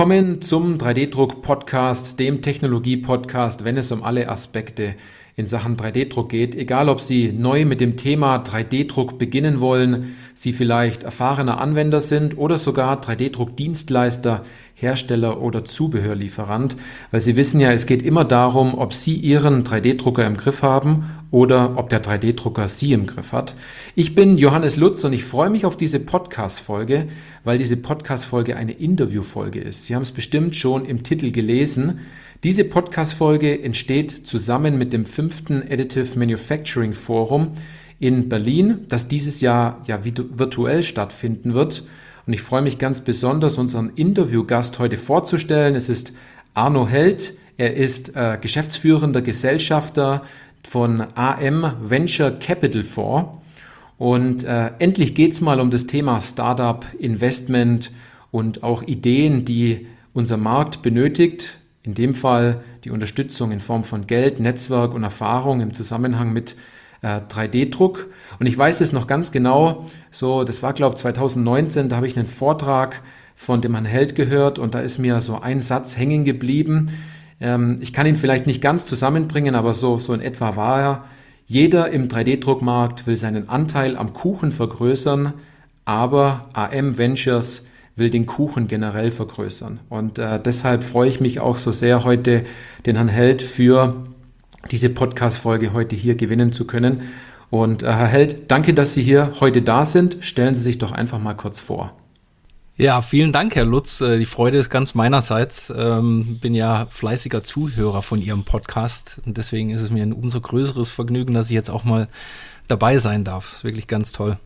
Willkommen zum 3D-Druck-Podcast, dem Technologie-Podcast, wenn es um alle Aspekte in Sachen 3D-Druck geht. Egal, ob Sie neu mit dem Thema 3D-Druck beginnen wollen, Sie vielleicht erfahrener Anwender sind oder sogar 3D-Druck-Dienstleister, Hersteller oder Zubehörlieferant, weil Sie wissen ja, es geht immer darum, ob Sie Ihren 3D-Drucker im Griff haben oder ob der 3D-Drucker Sie im Griff hat. Ich bin Johannes Lutz und ich freue mich auf diese Podcast-Folge, weil diese Podcast-Folge eine Interview-Folge ist. Sie haben es bestimmt schon im Titel gelesen. Diese Podcast-Folge entsteht zusammen mit dem fünften Additive Manufacturing Forum in Berlin, das dieses Jahr ja virtuell stattfinden wird. Und ich freue mich ganz besonders, unseren Interviewgast heute vorzustellen. Es ist Arno Held. Er ist äh, geschäftsführender Gesellschafter von AM Venture Capital Fonds. Und äh, endlich geht es mal um das Thema Startup, Investment und auch Ideen, die unser Markt benötigt. In dem Fall die Unterstützung in Form von Geld, Netzwerk und Erfahrung im Zusammenhang mit äh, 3D-Druck. Und ich weiß es noch ganz genau, so, das war glaube ich 2019, da habe ich einen Vortrag von dem Herrn Held gehört und da ist mir so ein Satz hängen geblieben. Ähm, ich kann ihn vielleicht nicht ganz zusammenbringen, aber so, so in etwa war er. Jeder im 3D-Druckmarkt will seinen Anteil am Kuchen vergrößern, aber AM Ventures will den Kuchen generell vergrößern. Und äh, deshalb freue ich mich auch so sehr, heute den Herrn Held für diese Podcast-Folge heute hier gewinnen zu können. Und äh, Herr Held, danke, dass Sie hier heute da sind. Stellen Sie sich doch einfach mal kurz vor. Ja, vielen Dank, Herr Lutz. Äh, die Freude ist ganz meinerseits. Ähm, bin ja fleißiger Zuhörer von Ihrem Podcast und deswegen ist es mir ein umso größeres Vergnügen, dass ich jetzt auch mal dabei sein darf. Ist wirklich ganz toll.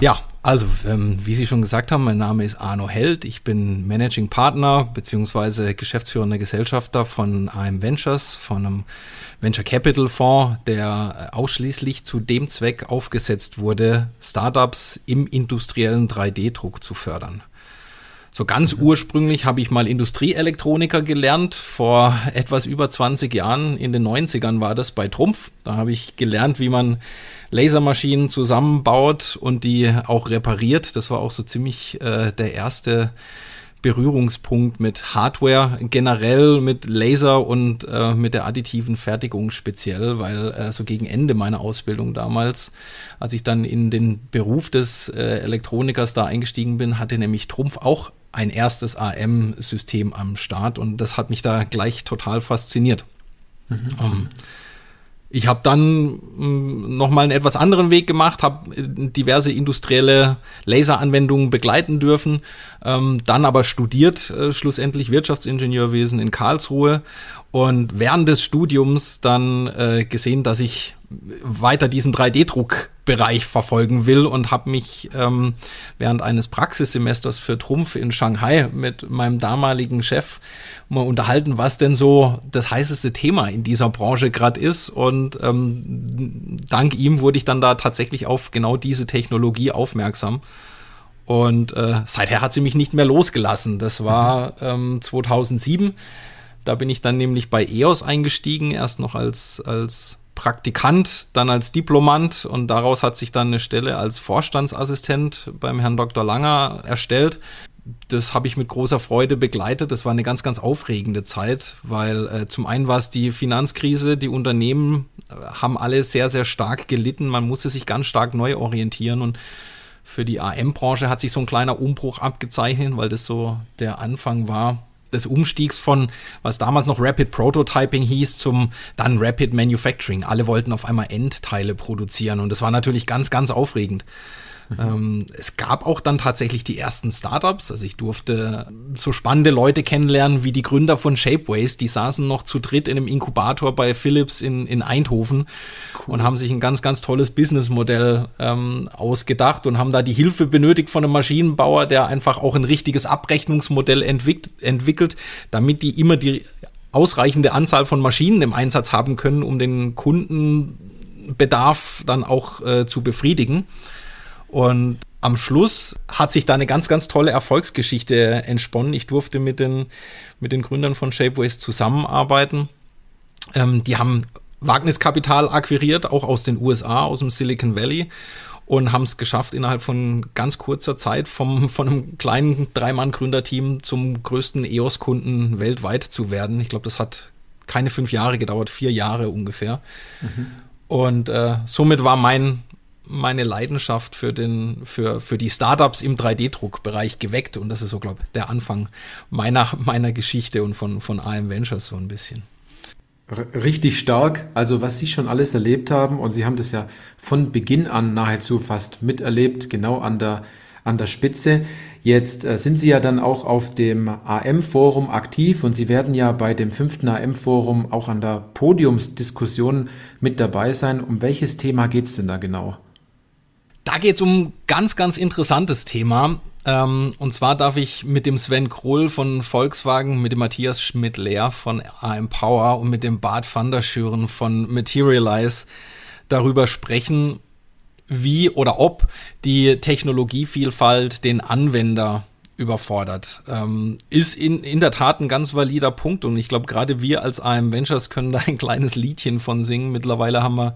Ja, also ähm, wie Sie schon gesagt haben, mein Name ist Arno Held. Ich bin Managing Partner beziehungsweise geschäftsführender Gesellschafter von AM Ventures, von einem Venture Capital Fonds, der ausschließlich zu dem Zweck aufgesetzt wurde, Startups im industriellen 3D-Druck zu fördern. So ganz ursprünglich habe ich mal Industrieelektroniker gelernt. Vor etwas über 20 Jahren, in den 90ern war das bei Trumpf. Da habe ich gelernt, wie man Lasermaschinen zusammenbaut und die auch repariert. Das war auch so ziemlich äh, der erste Berührungspunkt mit Hardware generell, mit Laser und äh, mit der additiven Fertigung speziell, weil äh, so gegen Ende meiner Ausbildung damals, als ich dann in den Beruf des äh, Elektronikers da eingestiegen bin, hatte nämlich Trumpf auch ein erstes AM-System am Start und das hat mich da gleich total fasziniert. Mhm. Um, ähm, ich habe dann hm, noch mal einen etwas anderen Weg gemacht, habe äh, diverse industrielle Laseranwendungen begleiten dürfen, ähm, dann aber studiert äh, schlussendlich Wirtschaftsingenieurwesen in Karlsruhe und während des Studiums dann äh, gesehen, dass ich weiter diesen 3D-Druckbereich verfolgen will und habe mich ähm, während eines Praxissemesters für Trumpf in Shanghai mit meinem damaligen Chef mal unterhalten, was denn so das heißeste Thema in dieser Branche gerade ist. Und ähm, dank ihm wurde ich dann da tatsächlich auf genau diese Technologie aufmerksam. Und äh, seither hat sie mich nicht mehr losgelassen. Das war ähm, 2007. Da bin ich dann nämlich bei EOS eingestiegen, erst noch als, als Praktikant, dann als Diplomant und daraus hat sich dann eine Stelle als Vorstandsassistent beim Herrn Dr. Langer erstellt. Das habe ich mit großer Freude begleitet. Das war eine ganz, ganz aufregende Zeit, weil äh, zum einen war es die Finanzkrise, die Unternehmen äh, haben alle sehr, sehr stark gelitten. Man musste sich ganz stark neu orientieren und für die AM-Branche hat sich so ein kleiner Umbruch abgezeichnet, weil das so der Anfang war des Umstiegs von, was damals noch Rapid Prototyping hieß, zum dann Rapid Manufacturing. Alle wollten auf einmal Endteile produzieren und das war natürlich ganz, ganz aufregend. Ähm, es gab auch dann tatsächlich die ersten Startups. Also ich durfte so spannende Leute kennenlernen wie die Gründer von Shapeways. Die saßen noch zu dritt in einem Inkubator bei Philips in, in Eindhoven cool. und haben sich ein ganz, ganz tolles Businessmodell ähm, ausgedacht und haben da die Hilfe benötigt von einem Maschinenbauer, der einfach auch ein richtiges Abrechnungsmodell entwickelt, entwickelt damit die immer die ausreichende Anzahl von Maschinen im Einsatz haben können, um den Kundenbedarf dann auch äh, zu befriedigen. Und am Schluss hat sich da eine ganz, ganz tolle Erfolgsgeschichte entsponnen. Ich durfte mit den, mit den Gründern von Shapeways zusammenarbeiten. Ähm, die haben Wagniskapital akquiriert, auch aus den USA, aus dem Silicon Valley und haben es geschafft, innerhalb von ganz kurzer Zeit vom, von einem kleinen Drei-Mann-Gründerteam zum größten EOS-Kunden weltweit zu werden. Ich glaube, das hat keine fünf Jahre gedauert, vier Jahre ungefähr. Mhm. Und äh, somit war mein, meine Leidenschaft für, den, für, für die Startups im 3D-Druckbereich geweckt. Und das ist so, glaube ich, der Anfang meiner, meiner Geschichte und von, von AM Ventures so ein bisschen richtig stark. Also was Sie schon alles erlebt haben und Sie haben das ja von Beginn an nahezu fast miterlebt, genau an der, an der Spitze. Jetzt äh, sind Sie ja dann auch auf dem AM-Forum aktiv und Sie werden ja bei dem fünften AM-Forum auch an der Podiumsdiskussion mit dabei sein. Um welches Thema geht es denn da genau? Da geht es um ein ganz, ganz interessantes Thema. Ähm, und zwar darf ich mit dem Sven Kroll von Volkswagen, mit dem Matthias Schmidt-Lehr von AM Power und mit dem Bart van der Schüren von Materialize darüber sprechen, wie oder ob die Technologievielfalt den Anwender überfordert. Ähm, ist in, in der Tat ein ganz valider Punkt und ich glaube, gerade wir als AM Ventures können da ein kleines Liedchen von singen. Mittlerweile haben wir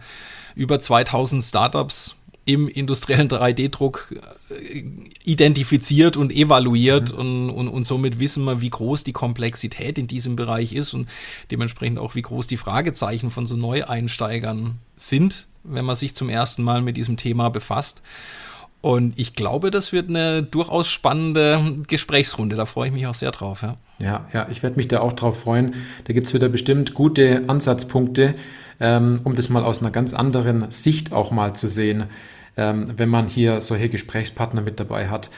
über 2000 Startups im industriellen 3D-Druck äh, identifiziert und evaluiert mhm. und, und, und somit wissen wir, wie groß die Komplexität in diesem Bereich ist und dementsprechend auch, wie groß die Fragezeichen von so Neueinsteigern sind, wenn man sich zum ersten Mal mit diesem Thema befasst. Und ich glaube, das wird eine durchaus spannende Gesprächsrunde. Da freue ich mich auch sehr drauf. Ja, ja, ja ich werde mich da auch drauf freuen. Da gibt es wieder bestimmt gute Ansatzpunkte, ähm, um das mal aus einer ganz anderen Sicht auch mal zu sehen, ähm, wenn man hier solche Gesprächspartner mit dabei hat.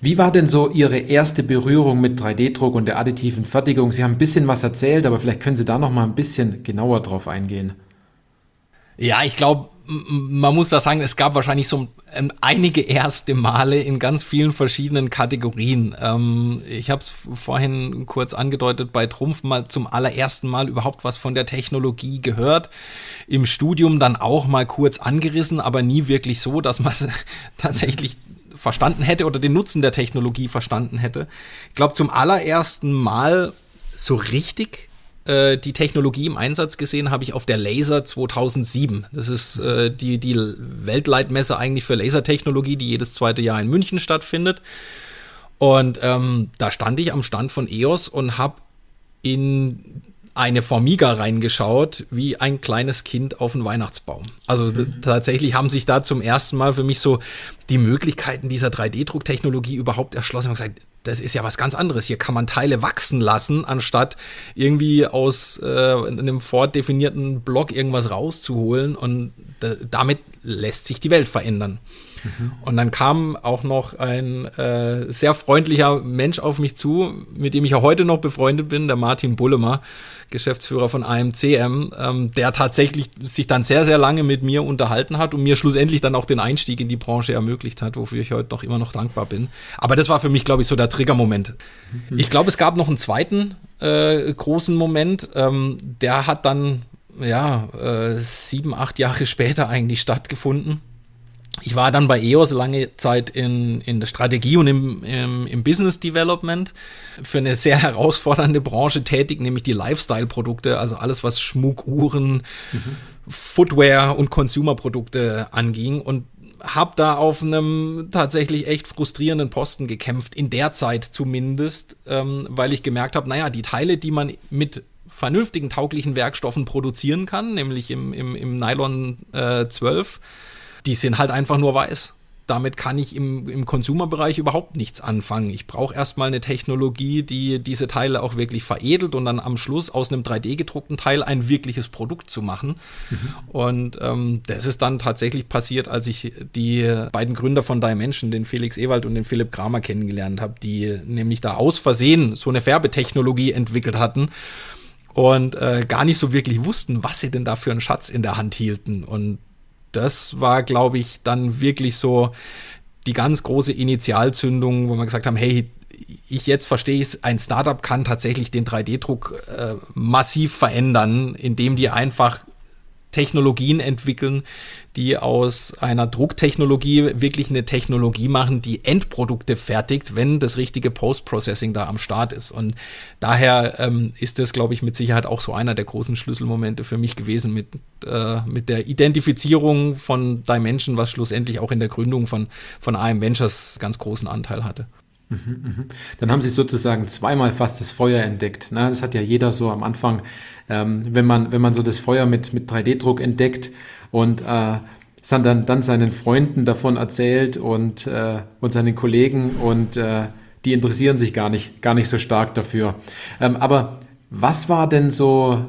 Wie war denn so Ihre erste Berührung mit 3D-Druck und der additiven Fertigung? Sie haben ein bisschen was erzählt, aber vielleicht können Sie da noch mal ein bisschen genauer drauf eingehen. Ja, ich glaube, man muss da sagen, es gab wahrscheinlich so ähm, einige erste Male in ganz vielen verschiedenen Kategorien. Ähm, ich habe es vorhin kurz angedeutet, bei Trumpf mal zum allerersten Mal überhaupt was von der Technologie gehört. Im Studium dann auch mal kurz angerissen, aber nie wirklich so, dass man es tatsächlich verstanden hätte oder den Nutzen der Technologie verstanden hätte. Ich glaube, zum allerersten Mal so richtig äh, die Technologie im Einsatz gesehen habe ich auf der Laser 2007. Das ist äh, die, die Weltleitmesse eigentlich für Lasertechnologie, die jedes zweite Jahr in München stattfindet. Und ähm, da stand ich am Stand von EOS und habe in eine Formiga reingeschaut, wie ein kleines Kind auf einen Weihnachtsbaum. Also mhm. tatsächlich haben sich da zum ersten Mal für mich so die Möglichkeiten dieser 3D-Drucktechnologie überhaupt erschlossen und gesagt, das ist ja was ganz anderes. Hier kann man Teile wachsen lassen, anstatt irgendwie aus äh, einem vordefinierten Block irgendwas rauszuholen. Und damit lässt sich die Welt verändern. Mhm. Und dann kam auch noch ein äh, sehr freundlicher Mensch auf mich zu, mit dem ich auch heute noch befreundet bin, der Martin Bullemer, Geschäftsführer von AMCM, ähm, der tatsächlich sich dann sehr, sehr lange mit mir unterhalten hat und mir schlussendlich dann auch den Einstieg in die Branche ermöglicht hat, wofür ich heute noch immer noch dankbar bin. Aber das war für mich, glaube ich, so der Triggermoment. Mhm. Ich glaube, es gab noch einen zweiten äh, großen Moment, ähm, der hat dann ja, äh, sieben, acht Jahre später eigentlich stattgefunden. Ich war dann bei EOS lange Zeit in, in der Strategie und im, im, im Business Development für eine sehr herausfordernde Branche tätig, nämlich die Lifestyle-Produkte, also alles, was Schmuck, Uhren, mhm. Footwear und Consumer-Produkte anging und habe da auf einem tatsächlich echt frustrierenden Posten gekämpft, in der Zeit zumindest, ähm, weil ich gemerkt habe, naja, die Teile, die man mit vernünftigen, tauglichen Werkstoffen produzieren kann, nämlich im, im, im Nylon äh, 12, die sind halt einfach nur weiß. Damit kann ich im, im Consumer-Bereich überhaupt nichts anfangen. Ich brauche erstmal eine Technologie, die diese Teile auch wirklich veredelt und dann am Schluss aus einem 3D-gedruckten Teil ein wirkliches Produkt zu machen. Mhm. Und ähm, das ist dann tatsächlich passiert, als ich die beiden Gründer von Dimension, den Felix Ewald und den Philipp Kramer kennengelernt habe, die nämlich da aus Versehen so eine Färbetechnologie entwickelt hatten und äh, gar nicht so wirklich wussten, was sie denn da für einen Schatz in der Hand hielten. Und das war, glaube ich, dann wirklich so die ganz große Initialzündung, wo wir gesagt haben, hey, ich jetzt verstehe es, ein Startup kann tatsächlich den 3D-Druck äh, massiv verändern, indem die einfach Technologien entwickeln, die aus einer Drucktechnologie wirklich eine Technologie machen, die Endprodukte fertigt, wenn das richtige Post-Processing da am Start ist. Und daher ähm, ist das, glaube ich, mit Sicherheit auch so einer der großen Schlüsselmomente für mich gewesen mit, äh, mit der Identifizierung von Dimension, was schlussendlich auch in der Gründung von, von AM Ventures ganz großen Anteil hatte. Mhm, mhm. Dann haben Sie sozusagen zweimal fast das Feuer entdeckt. Ne? Das hat ja jeder so am Anfang, ähm, wenn man wenn man so das Feuer mit mit 3D-Druck entdeckt und äh, dann dann seinen Freunden davon erzählt und äh, und seinen Kollegen und äh, die interessieren sich gar nicht gar nicht so stark dafür. Ähm, aber was war denn so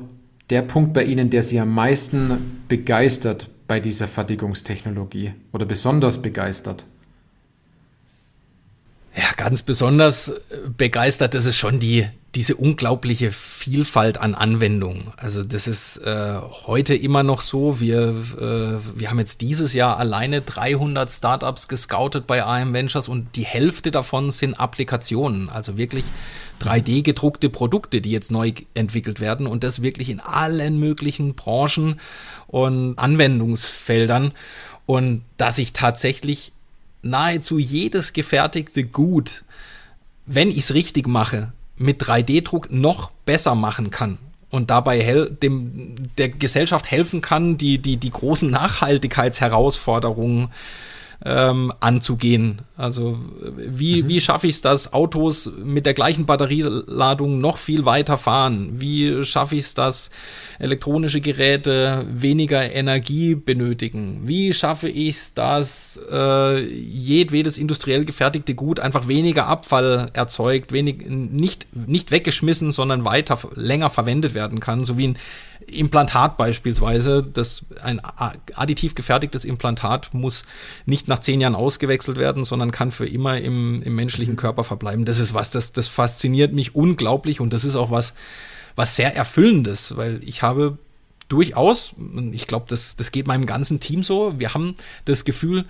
der Punkt bei Ihnen, der Sie am meisten begeistert bei dieser Fertigungstechnologie oder besonders begeistert? Ja, ganz besonders äh, begeistert ist es schon die, diese unglaubliche Vielfalt an Anwendungen. Also das ist äh, heute immer noch so. Wir, äh, wir haben jetzt dieses Jahr alleine 300 Startups gescoutet bei AM Ventures und die Hälfte davon sind Applikationen, also wirklich 3D gedruckte Produkte, die jetzt neu entwickelt werden und das wirklich in allen möglichen Branchen und Anwendungsfeldern. Und dass ich tatsächlich nahezu jedes gefertigte Gut, wenn ich es richtig mache, mit 3D-Druck noch besser machen kann und dabei dem, der Gesellschaft helfen kann, die, die, die großen Nachhaltigkeitsherausforderungen ähm, anzugehen. Also wie, mhm. wie schaffe ich es, dass Autos mit der gleichen Batterieladung noch viel weiter fahren? Wie schaffe ich es, dass elektronische Geräte weniger Energie benötigen? Wie schaffe ich es, dass äh, jedwedes industriell gefertigte Gut einfach weniger Abfall erzeugt, wenig, nicht, nicht weggeschmissen, sondern weiter länger verwendet werden kann, so wie ein Implantat beispielsweise, das ein additiv gefertigtes Implantat muss nicht nach zehn Jahren ausgewechselt werden, sondern kann für immer im, im menschlichen Körper verbleiben. Das ist was, das, das fasziniert mich unglaublich und das ist auch was, was sehr Erfüllendes, weil ich habe durchaus, ich glaube, das, das geht meinem ganzen Team so, wir haben das Gefühl,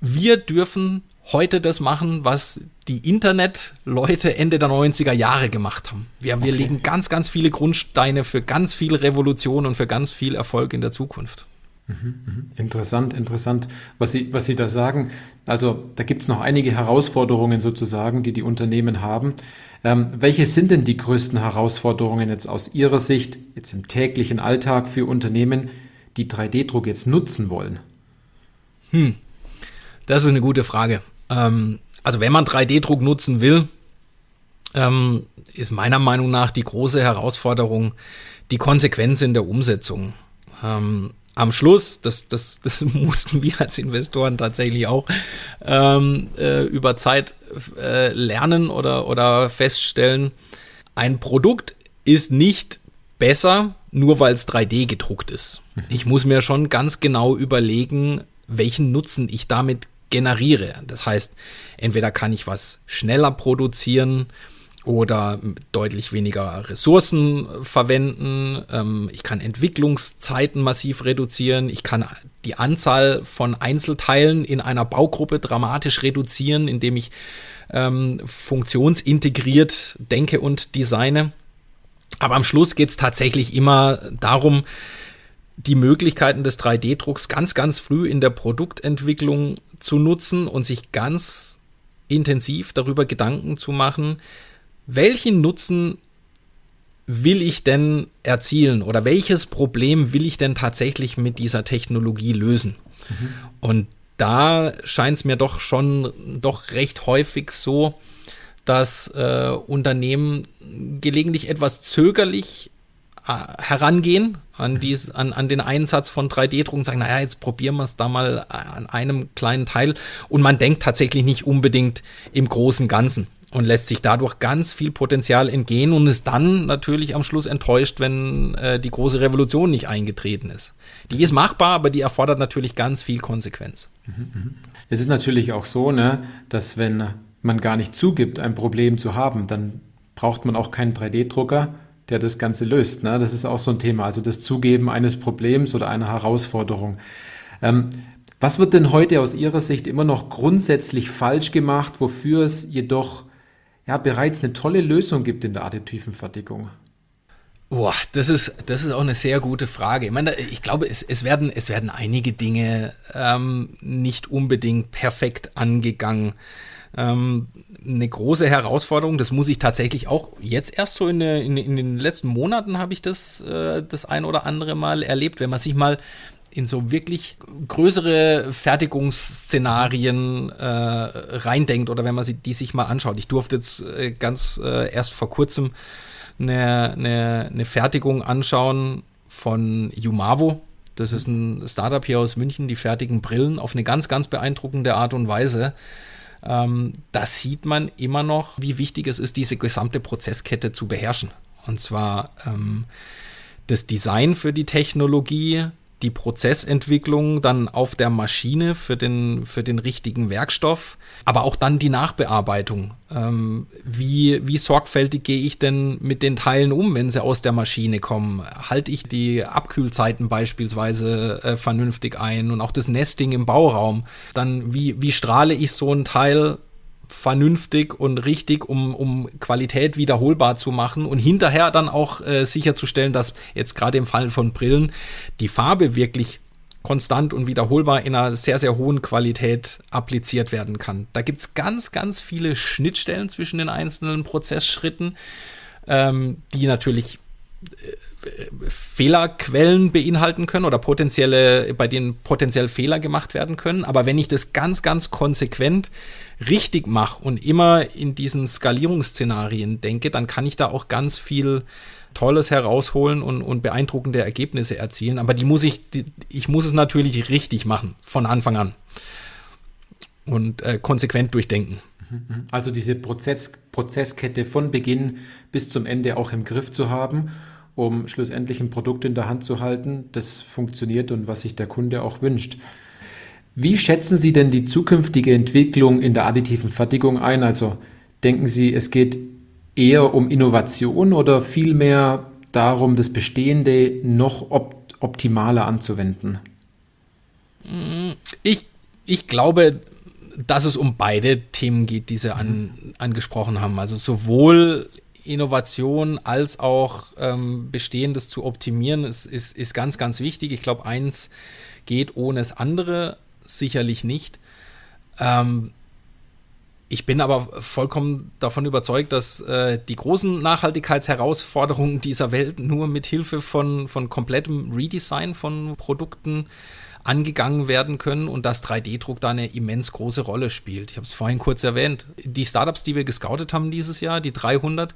wir dürfen heute das machen, was die Internetleute Ende der 90er Jahre gemacht haben. Wir, wir legen ganz, ganz viele Grundsteine für ganz viel Revolution und für ganz viel Erfolg in der Zukunft. Mhm, mhm. Interessant, interessant, was Sie, was Sie da sagen. Also da gibt es noch einige Herausforderungen sozusagen, die die Unternehmen haben. Ähm, welche sind denn die größten Herausforderungen jetzt aus Ihrer Sicht, jetzt im täglichen Alltag für Unternehmen, die 3D-Druck jetzt nutzen wollen? Hm, das ist eine gute Frage. Ähm, also wenn man 3D-Druck nutzen will, ähm, ist meiner Meinung nach die große Herausforderung die Konsequenz in der Umsetzung. Ähm, am Schluss, das, das, das mussten wir als Investoren tatsächlich auch ähm, äh, über Zeit äh, lernen oder, oder feststellen, ein Produkt ist nicht besser, nur weil es 3D gedruckt ist. Mhm. Ich muss mir schon ganz genau überlegen, welchen Nutzen ich damit generiere. Das heißt, entweder kann ich was schneller produzieren oder deutlich weniger Ressourcen verwenden. Ähm, ich kann Entwicklungszeiten massiv reduzieren. Ich kann die Anzahl von Einzelteilen in einer Baugruppe dramatisch reduzieren, indem ich ähm, funktionsintegriert denke und designe. Aber am Schluss geht es tatsächlich immer darum, die Möglichkeiten des 3D-Drucks ganz, ganz früh in der Produktentwicklung zu nutzen und sich ganz intensiv darüber Gedanken zu machen, welchen Nutzen will ich denn erzielen oder welches Problem will ich denn tatsächlich mit dieser Technologie lösen? Mhm. Und da scheint es mir doch schon doch recht häufig so, dass äh, Unternehmen gelegentlich etwas zögerlich herangehen an, dies, an, an den Einsatz von 3D-Druck und sagen, naja, jetzt probieren wir es da mal an einem kleinen Teil. Und man denkt tatsächlich nicht unbedingt im großen Ganzen und lässt sich dadurch ganz viel Potenzial entgehen und ist dann natürlich am Schluss enttäuscht, wenn äh, die große Revolution nicht eingetreten ist. Die ist machbar, aber die erfordert natürlich ganz viel Konsequenz. Es ist natürlich auch so, ne, dass wenn man gar nicht zugibt, ein Problem zu haben, dann braucht man auch keinen 3D-Drucker, der das Ganze löst. Ne? Das ist auch so ein Thema, also das Zugeben eines Problems oder einer Herausforderung. Ähm, was wird denn heute aus Ihrer Sicht immer noch grundsätzlich falsch gemacht, wofür es jedoch ja bereits eine tolle Lösung gibt in der additiven Fertigung? Boah, das ist, das ist auch eine sehr gute Frage. Ich meine, ich glaube, es, es, werden, es werden einige Dinge ähm, nicht unbedingt perfekt angegangen. Ähm, eine große Herausforderung, das muss ich tatsächlich auch jetzt erst so in, in, in den letzten Monaten habe ich das äh, das ein oder andere Mal erlebt, wenn man sich mal in so wirklich größere Fertigungsszenarien äh, reindenkt oder wenn man sie, die sich mal anschaut. Ich durfte jetzt äh, ganz äh, erst vor kurzem eine, eine, eine Fertigung anschauen von Jumavo. Das ist ein Startup hier aus München, die fertigen Brillen auf eine ganz, ganz beeindruckende Art und Weise. Ähm, da sieht man immer noch, wie wichtig es ist, diese gesamte Prozesskette zu beherrschen. Und zwar ähm, das Design für die Technologie, die Prozessentwicklung dann auf der Maschine für den, für den richtigen Werkstoff, aber auch dann die Nachbearbeitung. Ähm, wie, wie sorgfältig gehe ich denn mit den Teilen um, wenn sie aus der Maschine kommen? Halte ich die Abkühlzeiten beispielsweise äh, vernünftig ein und auch das Nesting im Bauraum? Dann wie, wie strahle ich so ein Teil vernünftig und richtig, um, um Qualität wiederholbar zu machen und hinterher dann auch äh, sicherzustellen, dass jetzt gerade im Fall von Brillen die Farbe wirklich konstant und wiederholbar in einer sehr, sehr hohen Qualität appliziert werden kann. Da gibt es ganz, ganz viele Schnittstellen zwischen den einzelnen Prozessschritten, ähm, die natürlich Fehlerquellen beinhalten können oder potenzielle, bei denen potenziell Fehler gemacht werden können. Aber wenn ich das ganz, ganz konsequent richtig mache und immer in diesen Skalierungsszenarien denke, dann kann ich da auch ganz viel Tolles herausholen und, und beeindruckende Ergebnisse erzielen. Aber die muss ich, die, ich muss es natürlich richtig machen, von Anfang an. Und äh, konsequent durchdenken. Also diese Prozess, Prozesskette von Beginn bis zum Ende auch im Griff zu haben um schlussendlich ein Produkt in der Hand zu halten, das funktioniert und was sich der Kunde auch wünscht. Wie schätzen Sie denn die zukünftige Entwicklung in der additiven Fertigung ein? Also denken Sie, es geht eher um Innovation oder vielmehr darum, das Bestehende noch op optimaler anzuwenden? Ich, ich glaube, dass es um beide Themen geht, die Sie an, angesprochen haben. Also sowohl Innovation als auch ähm, Bestehendes zu optimieren, ist, ist, ist ganz, ganz wichtig. Ich glaube, eins geht ohne das andere sicherlich nicht. Ähm, ich bin aber vollkommen davon überzeugt, dass äh, die großen Nachhaltigkeitsherausforderungen dieser Welt nur mit Hilfe von, von komplettem Redesign von Produkten angegangen werden können und dass 3D-Druck da eine immens große Rolle spielt. Ich habe es vorhin kurz erwähnt. Die Startups, die wir gescoutet haben dieses Jahr, die 300,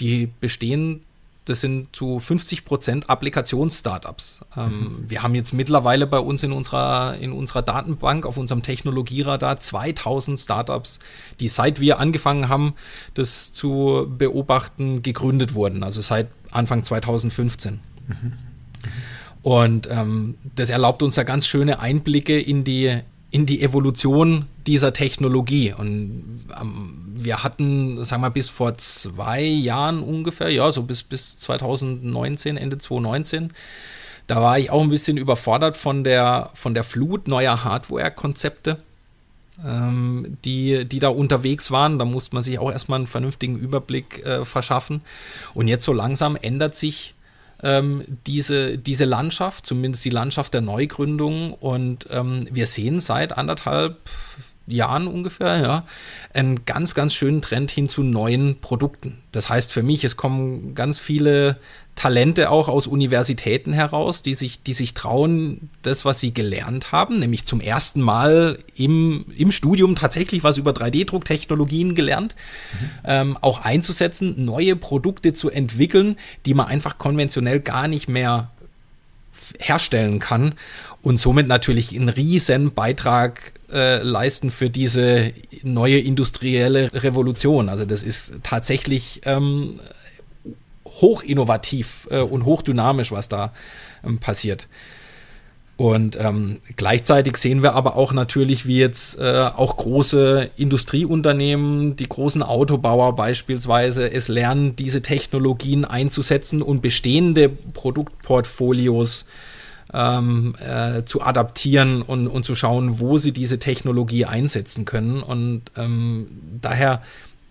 die bestehen das sind zu 50 Prozent Applikations-Startups. Ähm, mhm. Wir haben jetzt mittlerweile bei uns in unserer, in unserer Datenbank, auf unserem Technologieradar 2000 Startups, die seit wir angefangen haben, das zu beobachten, gegründet wurden. Also seit Anfang 2015. Mhm. Und ähm, das erlaubt uns da ganz schöne Einblicke in die, in die Evolution dieser Technologie. Und ähm, wir hatten, sagen wir, bis vor zwei Jahren ungefähr, ja, so bis, bis 2019, Ende 2019, da war ich auch ein bisschen überfordert von der, von der Flut neuer Hardware-Konzepte, ähm, die, die da unterwegs waren. Da musste man sich auch erstmal einen vernünftigen Überblick äh, verschaffen. Und jetzt so langsam ändert sich ähm, diese, diese Landschaft, zumindest die Landschaft der Neugründung. Und ähm, wir sehen seit anderthalb Jahren ungefähr, ja, einen ganz, ganz schönen Trend hin zu neuen Produkten. Das heißt für mich, es kommen ganz viele Talente auch aus Universitäten heraus, die sich, die sich trauen, das, was sie gelernt haben, nämlich zum ersten Mal im, im Studium tatsächlich was über 3D-Drucktechnologien gelernt, mhm. ähm, auch einzusetzen, neue Produkte zu entwickeln, die man einfach konventionell gar nicht mehr herstellen kann und somit natürlich einen riesen Beitrag äh, leisten für diese neue industrielle Revolution. Also das ist tatsächlich ähm, hochinnovativ äh, und hochdynamisch, was da ähm, passiert. Und ähm, gleichzeitig sehen wir aber auch natürlich, wie jetzt äh, auch große Industrieunternehmen, die großen Autobauer beispielsweise, es lernen, diese Technologien einzusetzen und bestehende Produktportfolios ähm, äh, zu adaptieren und, und zu schauen, wo sie diese Technologie einsetzen können. Und ähm, daher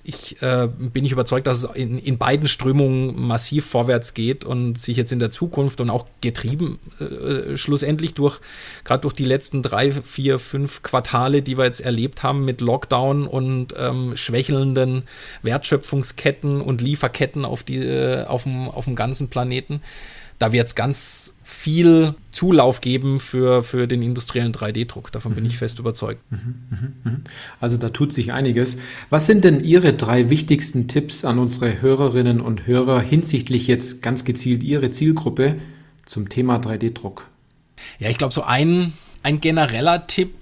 ich äh, bin ich überzeugt, dass es in, in beiden Strömungen massiv vorwärts geht und sich jetzt in der Zukunft und auch getrieben äh, schlussendlich durch, gerade durch die letzten drei, vier, fünf Quartale, die wir jetzt erlebt haben mit Lockdown und ähm, schwächelnden Wertschöpfungsketten und Lieferketten auf, die, äh, auf, dem, auf dem ganzen Planeten. Da wird es ganz viel Zulauf geben für, für den industriellen 3D-Druck. Davon mhm. bin ich fest überzeugt. Mhm, mhm, mhm. Also da tut sich einiges. Was sind denn Ihre drei wichtigsten Tipps an unsere Hörerinnen und Hörer hinsichtlich jetzt ganz gezielt Ihre Zielgruppe zum Thema 3D-Druck? Ja, ich glaube, so ein, ein genereller Tipp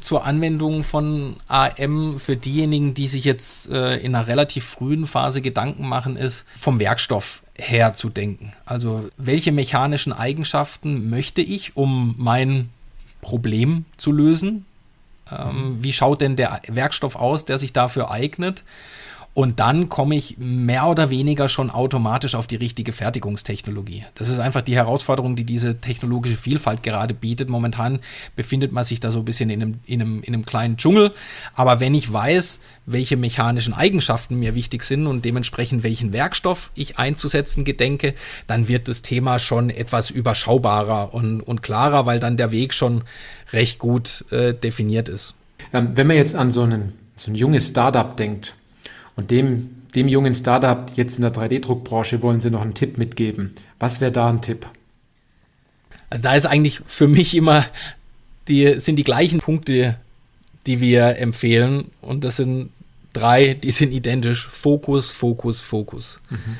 zur Anwendung von AM für diejenigen, die sich jetzt äh, in einer relativ frühen Phase Gedanken machen, ist, vom Werkstoff her zu denken. Also welche mechanischen Eigenschaften möchte ich, um mein Problem zu lösen? Ähm, wie schaut denn der Werkstoff aus, der sich dafür eignet? Und dann komme ich mehr oder weniger schon automatisch auf die richtige Fertigungstechnologie. Das ist einfach die Herausforderung, die diese technologische Vielfalt gerade bietet. Momentan befindet man sich da so ein bisschen in einem, in einem, in einem kleinen Dschungel. Aber wenn ich weiß, welche mechanischen Eigenschaften mir wichtig sind und dementsprechend welchen Werkstoff ich einzusetzen gedenke, dann wird das Thema schon etwas überschaubarer und, und klarer, weil dann der Weg schon recht gut äh, definiert ist. Wenn man jetzt an so, einen, so ein junges Startup denkt, und dem, dem jungen Startup jetzt in der 3D-Druckbranche wollen Sie noch einen Tipp mitgeben. Was wäre da ein Tipp? Also da ist eigentlich für mich immer die, sind die gleichen Punkte, die wir empfehlen. Und das sind drei, die sind identisch. Fokus, Fokus, Fokus. Mhm.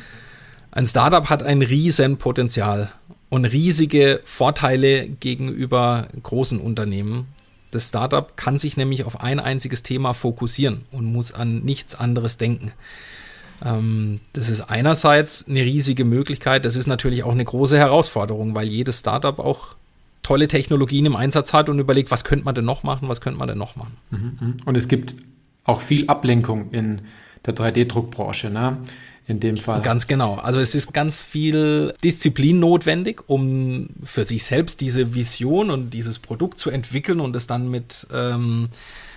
Ein Startup hat ein riesen Potenzial und riesige Vorteile gegenüber großen Unternehmen. Das Startup kann sich nämlich auf ein einziges Thema fokussieren und muss an nichts anderes denken. Ähm, das ist einerseits eine riesige Möglichkeit, das ist natürlich auch eine große Herausforderung, weil jedes Startup auch tolle Technologien im Einsatz hat und überlegt, was könnte man denn noch machen, was könnte man denn noch machen. Mhm, mhm. Und es gibt auch viel Ablenkung in der 3D-Druckbranche. Ne? In dem Fall. Ganz genau. Also es ist ganz viel Disziplin notwendig, um für sich selbst diese Vision und dieses Produkt zu entwickeln und es dann mit, ähm,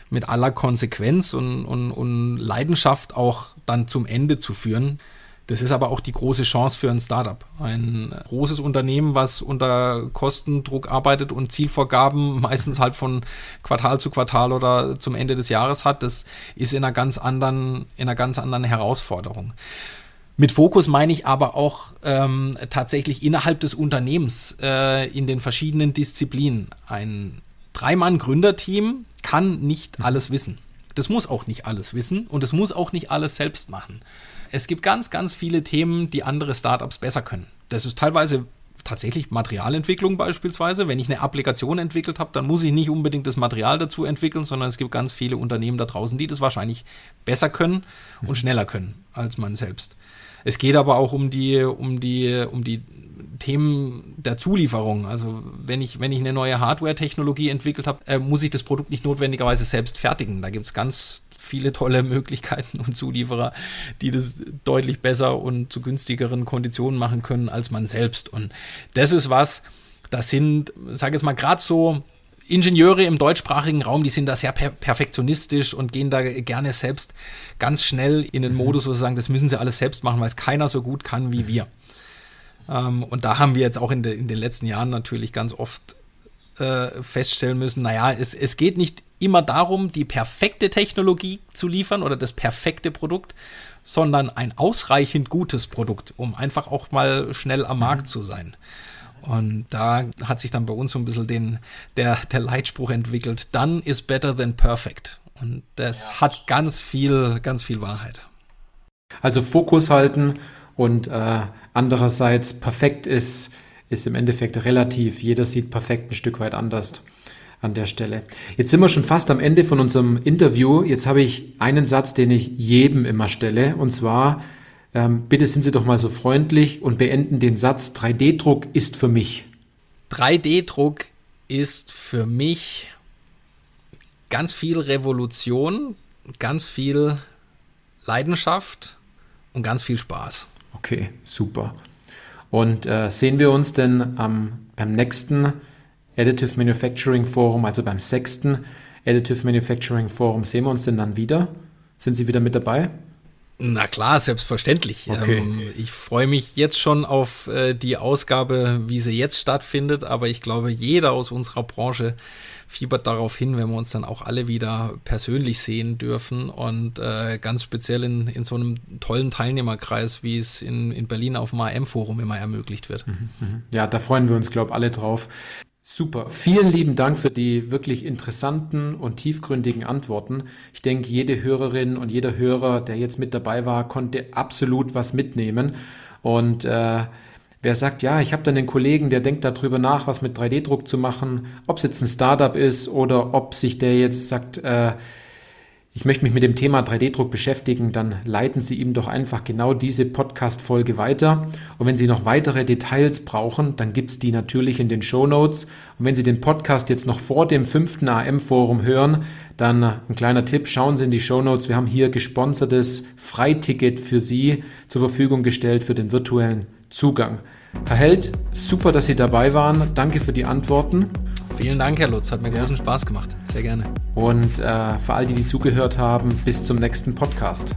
mit aller Konsequenz und, und, und Leidenschaft auch dann zum Ende zu führen. Das ist aber auch die große Chance für ein Startup. Ein großes Unternehmen, was unter Kostendruck arbeitet und Zielvorgaben meistens halt von Quartal zu Quartal oder zum Ende des Jahres hat, das ist in einer ganz anderen, in einer ganz anderen Herausforderung. Mit Fokus meine ich aber auch ähm, tatsächlich innerhalb des Unternehmens äh, in den verschiedenen Disziplinen. Ein Dreimann-Gründerteam kann nicht mhm. alles wissen. Das muss auch nicht alles wissen und es muss auch nicht alles selbst machen. Es gibt ganz, ganz viele Themen, die andere Startups besser können. Das ist teilweise tatsächlich Materialentwicklung beispielsweise. Wenn ich eine Applikation entwickelt habe, dann muss ich nicht unbedingt das Material dazu entwickeln, sondern es gibt ganz viele Unternehmen da draußen, die das wahrscheinlich besser können und mhm. schneller können als man selbst. Es geht aber auch um die, um die, um die Themen der Zulieferung. Also wenn ich, wenn ich eine neue Hardware-Technologie entwickelt habe, äh, muss ich das Produkt nicht notwendigerweise selbst fertigen. Da gibt es ganz viele tolle Möglichkeiten und Zulieferer, die das deutlich besser und zu günstigeren Konditionen machen können als man selbst. Und das ist was, das sind, sage jetzt mal, gerade so Ingenieure im deutschsprachigen Raum, die sind da sehr per perfektionistisch und gehen da gerne selbst ganz schnell in den mhm. Modus, wo sie sagen, das müssen sie alles selbst machen, weil es keiner so gut kann wie wir. Ähm, und da haben wir jetzt auch in, de in den letzten Jahren natürlich ganz oft äh, feststellen müssen, naja, es, es geht nicht immer darum, die perfekte Technologie zu liefern oder das perfekte Produkt, sondern ein ausreichend gutes Produkt, um einfach auch mal schnell am Markt mhm. zu sein. Und da hat sich dann bei uns so ein bisschen den, der, der Leitspruch entwickelt, done is better than perfect. Und das ja. hat ganz viel, ganz viel Wahrheit. Also Fokus halten und äh, andererseits perfekt ist, ist im Endeffekt relativ. Jeder sieht perfekt ein Stück weit anders an der Stelle. Jetzt sind wir schon fast am Ende von unserem Interview. Jetzt habe ich einen Satz, den ich jedem immer stelle, und zwar, ähm, bitte sind Sie doch mal so freundlich und beenden den Satz, 3D-Druck ist für mich. 3D-Druck ist für mich ganz viel Revolution, ganz viel Leidenschaft und ganz viel Spaß. Okay, super. Und äh, sehen wir uns denn ähm, beim nächsten Additive Manufacturing Forum, also beim sechsten Additive Manufacturing Forum, sehen wir uns denn dann wieder? Sind Sie wieder mit dabei? Na klar, selbstverständlich. Okay. Ähm, ich freue mich jetzt schon auf äh, die Ausgabe, wie sie jetzt stattfindet, aber ich glaube, jeder aus unserer Branche fiebert darauf hin, wenn wir uns dann auch alle wieder persönlich sehen dürfen und äh, ganz speziell in, in so einem tollen Teilnehmerkreis, wie es in, in Berlin auf dem AM-Forum immer ermöglicht wird. Mhm, mhm. Ja, da freuen wir uns, glaube ich, alle drauf. Super. Vielen lieben Dank für die wirklich interessanten und tiefgründigen Antworten. Ich denke, jede Hörerin und jeder Hörer, der jetzt mit dabei war, konnte absolut was mitnehmen. Und äh, wer sagt, ja, ich habe dann einen Kollegen, der denkt darüber nach, was mit 3D-Druck zu machen, ob es jetzt ein Startup ist oder ob sich der jetzt sagt, äh, ich möchte mich mit dem Thema 3D-Druck beschäftigen, dann leiten Sie ihm doch einfach genau diese Podcast-Folge weiter. Und wenn Sie noch weitere Details brauchen, dann gibt's die natürlich in den Show Notes. Und wenn Sie den Podcast jetzt noch vor dem fünften AM-Forum hören, dann ein kleiner Tipp, schauen Sie in die Show Notes. Wir haben hier gesponsertes Freiticket für Sie zur Verfügung gestellt für den virtuellen Zugang. Herr Held, super, dass Sie dabei waren. Danke für die Antworten. Vielen Dank, Herr Lutz. Hat mir großen Spaß gemacht. Sehr gerne. Und äh, für all die, die zugehört haben, bis zum nächsten Podcast.